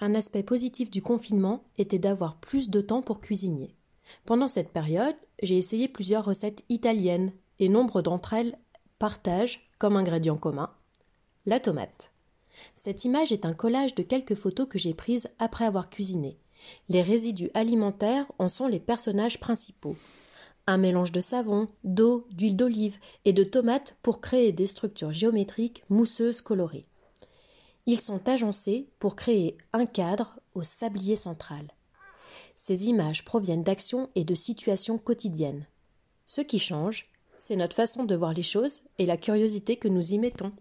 Un aspect positif du confinement était d'avoir plus de temps pour cuisiner. Pendant cette période, j'ai essayé plusieurs recettes italiennes et nombre d'entre elles partagent, comme ingrédient commun, la tomate. Cette image est un collage de quelques photos que j'ai prises après avoir cuisiné. Les résidus alimentaires en sont les personnages principaux. Un mélange de savon, d'eau, d'huile d'olive et de tomates pour créer des structures géométriques mousseuses colorées. Ils sont agencés pour créer un cadre au sablier central. Ces images proviennent d'actions et de situations quotidiennes. Ce qui change, c'est notre façon de voir les choses et la curiosité que nous y mettons.